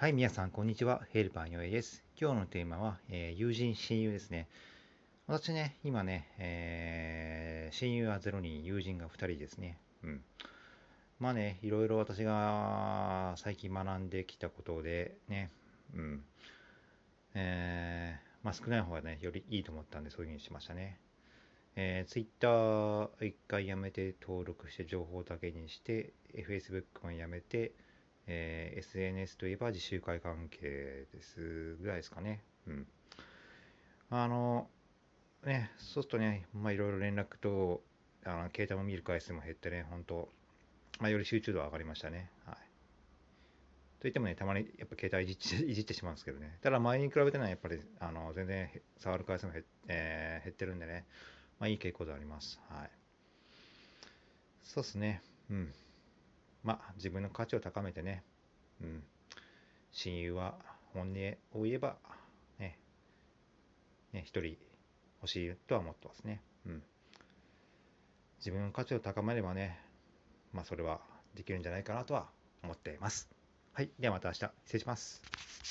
はい、皆さん、こんにちは。ヘルパーにおいです。今日のテーマは、えー友人、親友ですね。私ね、今ね、えー親友は0人、友人が2人ですね。うん。まあね、いろいろ私が最近学んできたことで、ね、うん。えーまあ少ない方がね、よりいいと思ったんで、そういうふうにしましたね。えー、Twitter 一回やめて登録して情報だけにして、Facebook もやめて、えー SNS といえば自習会関係ですぐらいですかね。うん。あの、ね、そうするとね、まあいろいろ連絡と、あの、携帯も見る回数も減ってね、本当まあより集中度は上がりましたね。はい。といってもね、たまにやっぱ携帯いじって いじってしまうんですけどね。ただ前に比べてね、やっぱりあの全然触る回数も減,、えー減ってるんでね、まあいい傾向ではあります。はい。そうですね。うん。まあ自分の価値を高めてね、うん。親友は本音を言えば、ね、ね、一人欲しいとは思ってますね。うん。自分の価値を高めればね、まあそれはできるんじゃないかなとは思っています。はい。ではまた明日。失礼します。